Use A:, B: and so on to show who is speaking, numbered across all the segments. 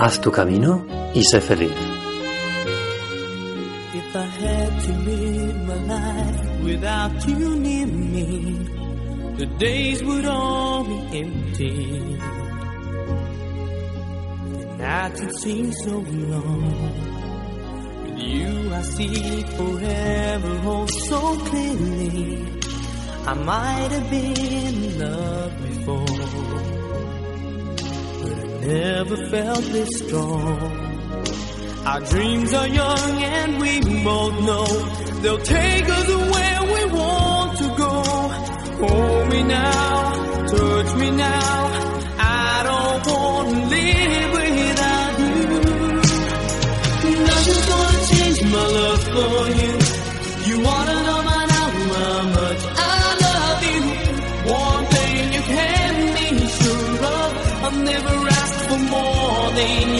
A: Haz tu camino y sé feliz.
B: If I had to live my life without you near me, the days would all be empty. The nights would seem so long. With you, I see forever, oh so clearly. I might have been in love before never felt this strong. Our dreams are young and we both know they'll take us where we want to go. Hold me now, touch me now. I don't want to live without you. Nothing's gonna change my love for you. More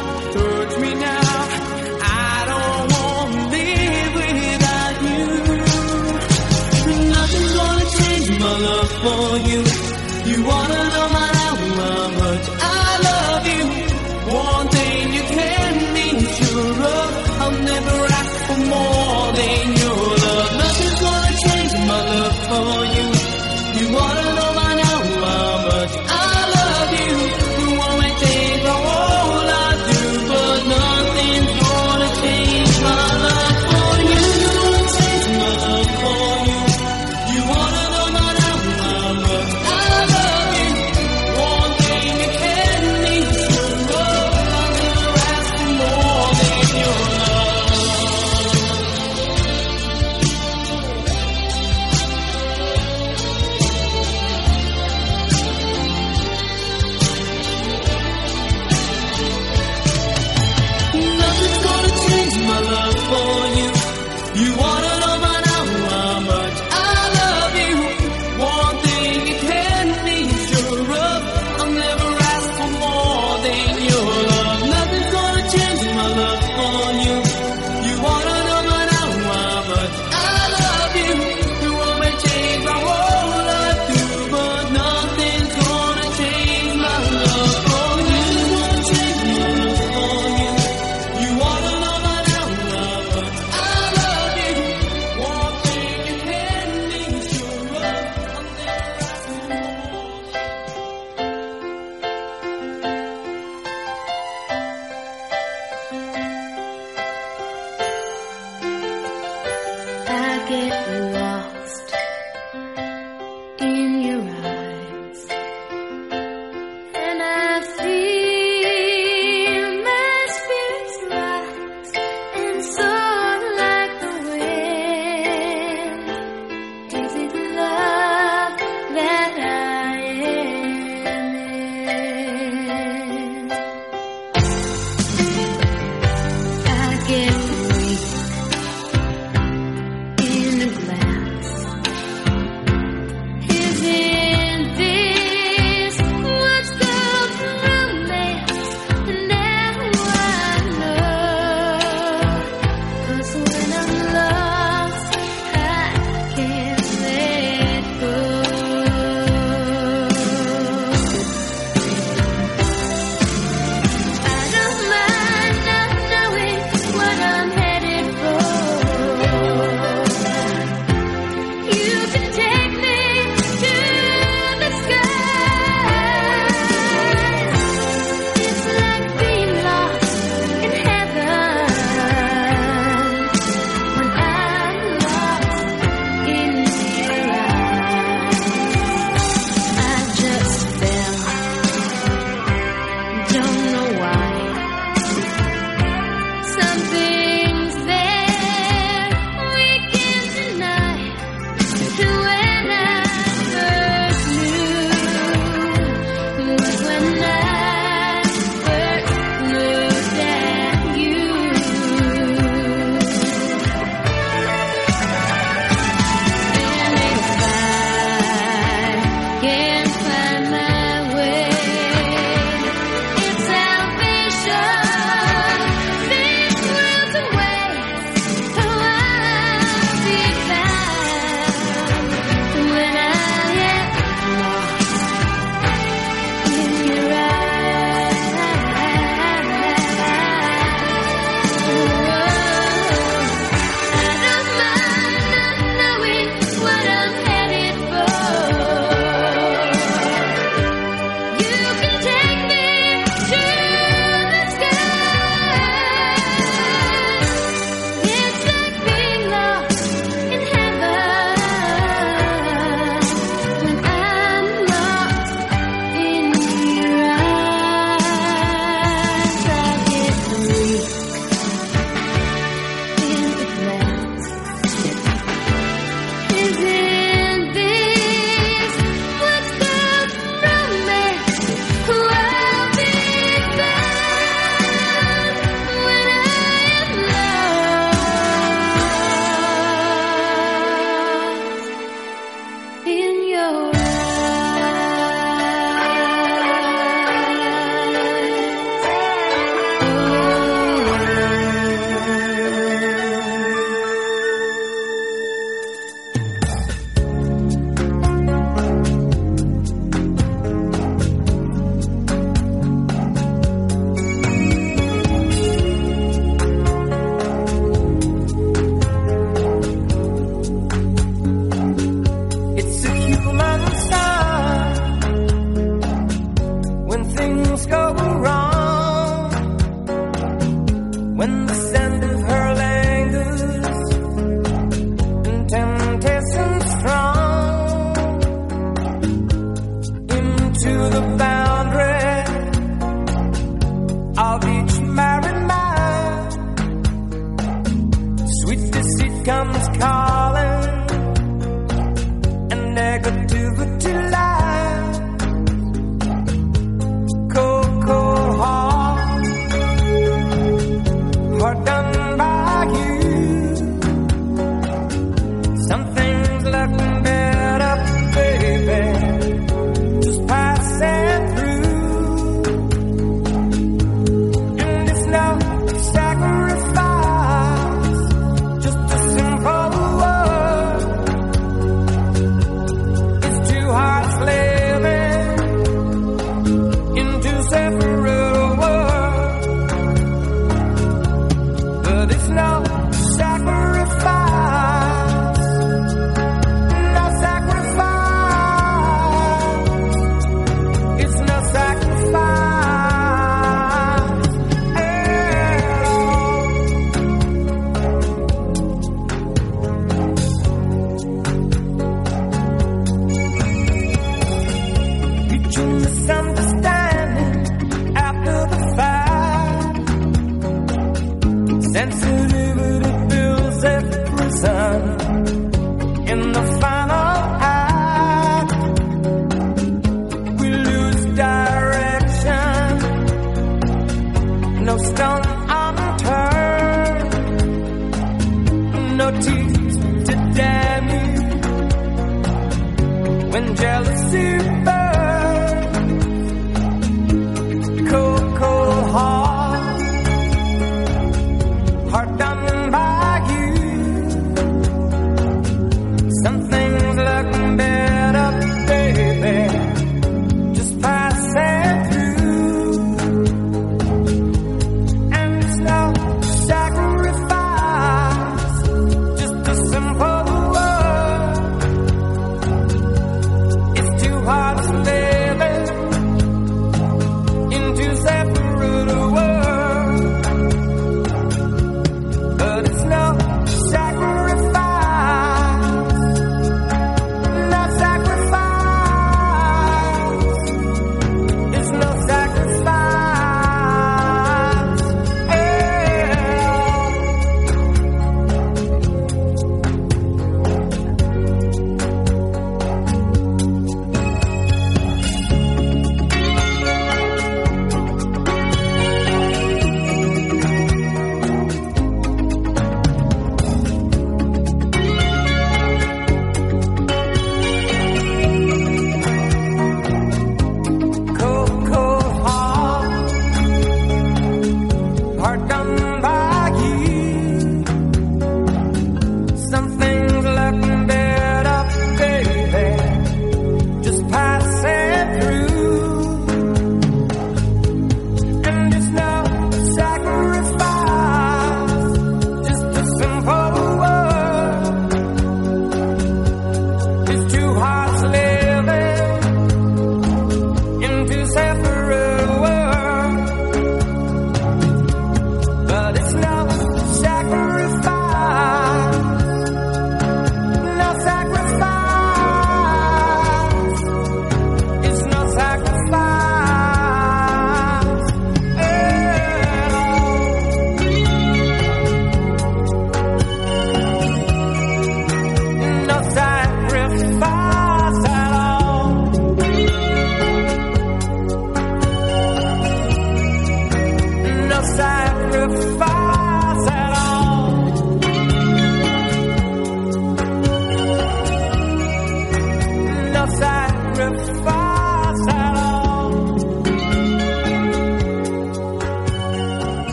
C: heart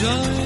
D: Joy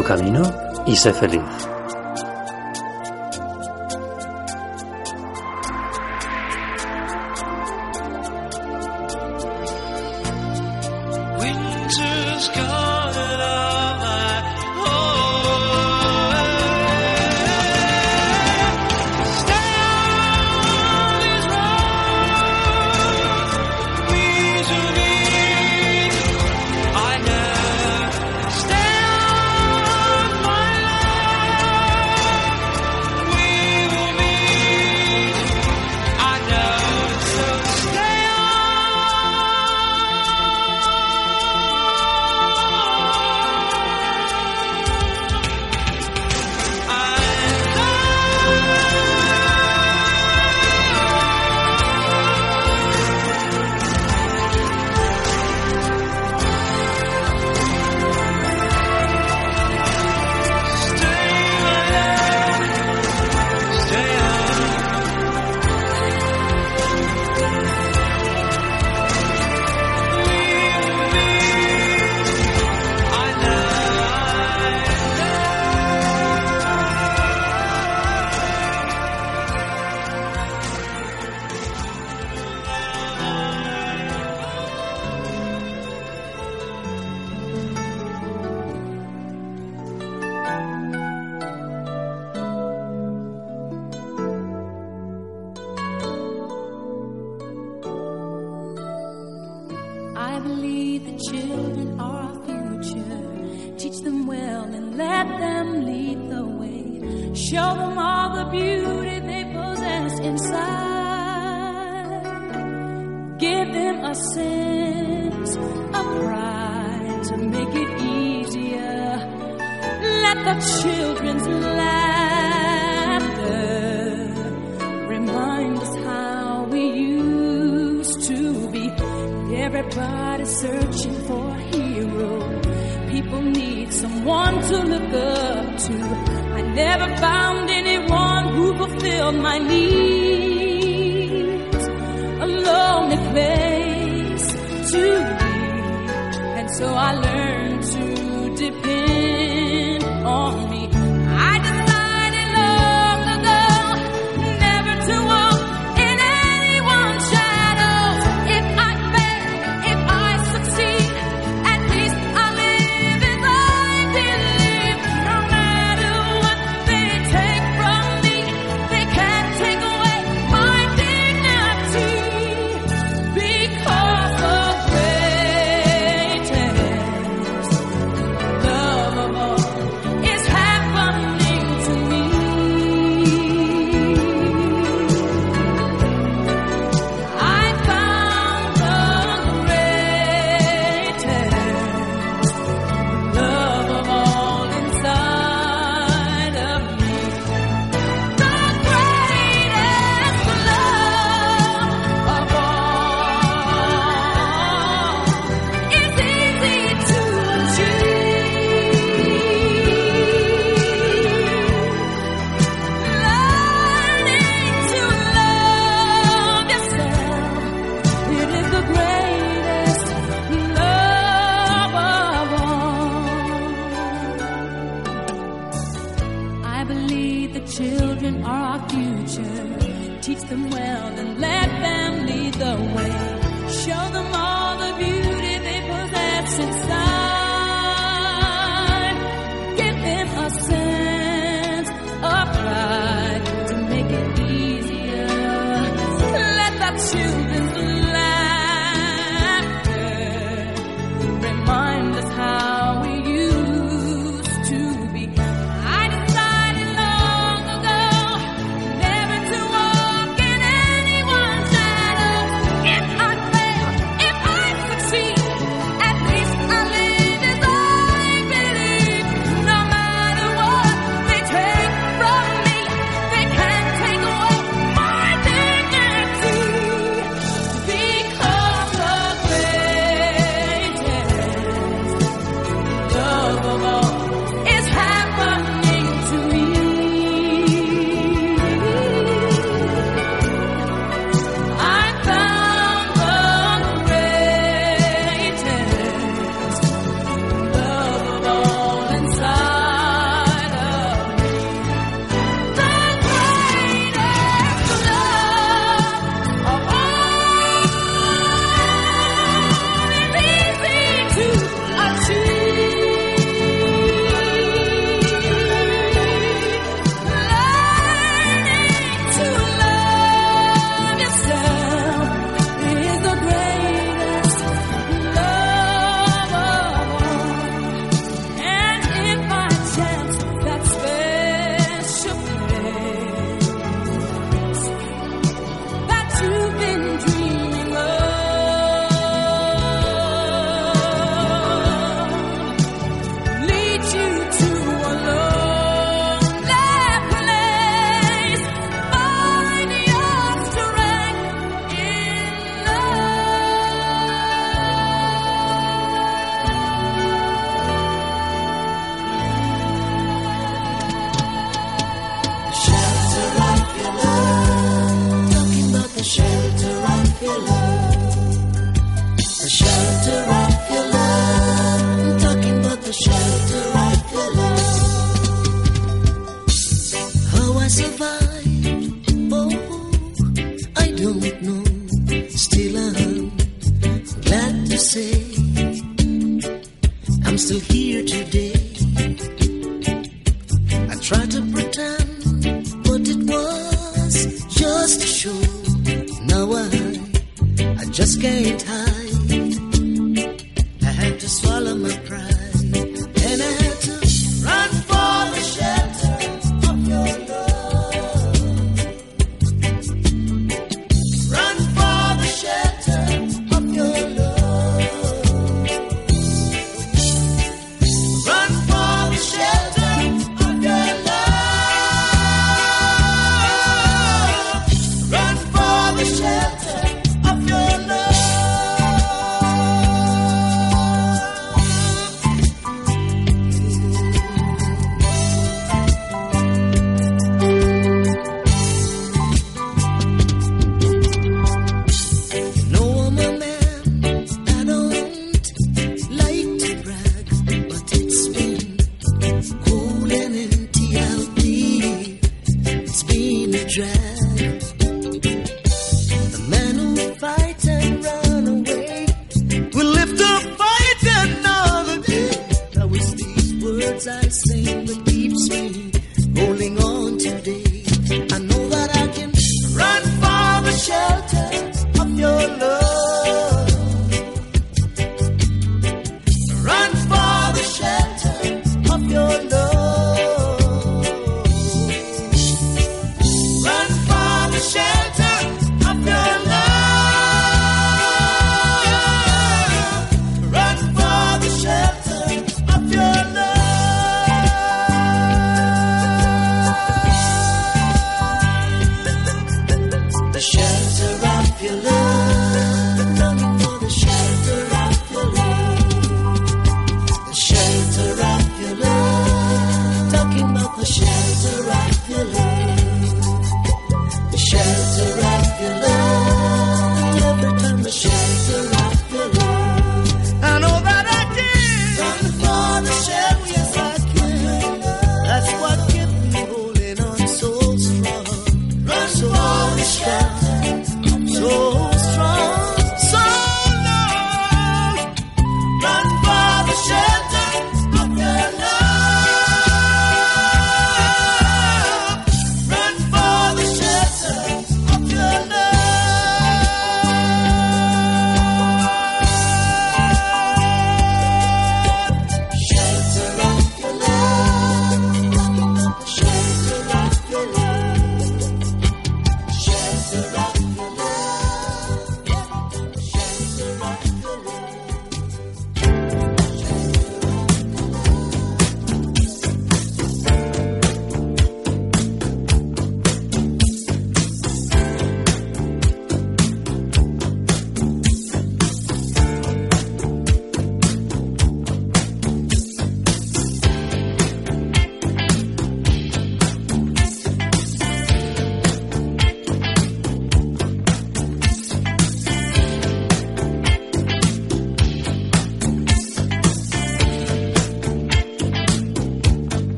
E: tu camino y sé feliz.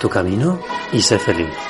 E: Tu camino y sé feliz.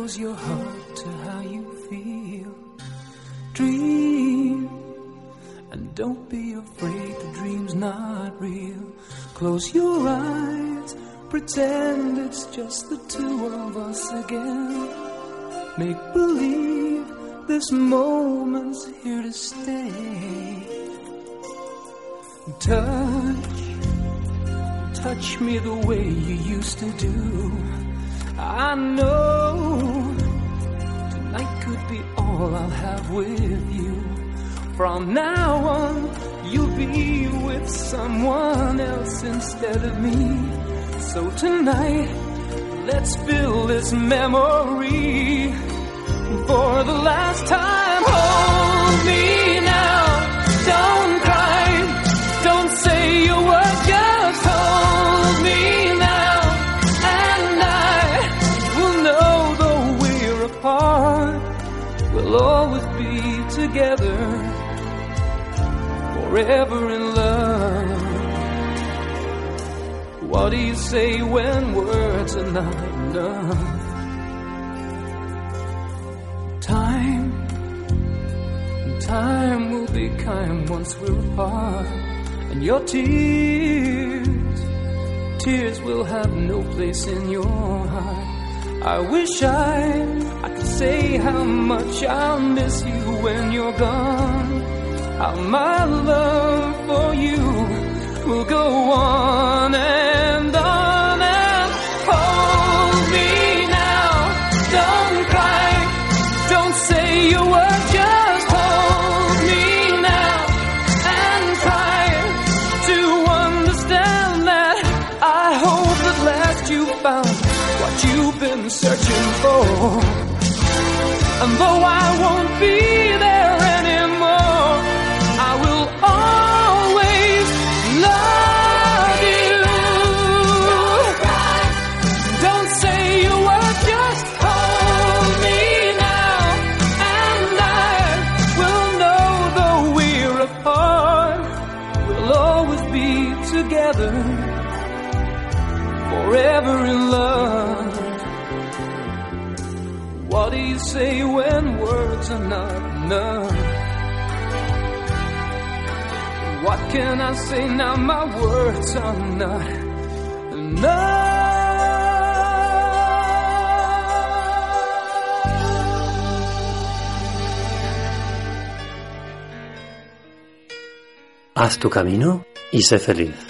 F: Close
G: your heart to how you feel. Dream, and don't be afraid the dream's not real. Close your eyes, pretend it's just the two of us again. Make believe this moment's here to stay. Touch, touch me the way you used to do. I know tonight could be all I'll have with you. From now on, you'll be with someone else instead of me. So tonight, let's fill this memory for the last time. Hold forever in love. What do you say when words are not enough? Time, time will be kind once we're apart, and your tears, tears will have no place in your heart. I wish I, I could say how much I'll miss you when you're gone. How my love for you will go on and on and hold me now. Don't cry, don't say a word, just hold me now and try to understand that. I hope at last you found what you've been searching for. And though I won't be not enough? What can I say now? My words are not enough.
A: Haz tu camino y sé feliz.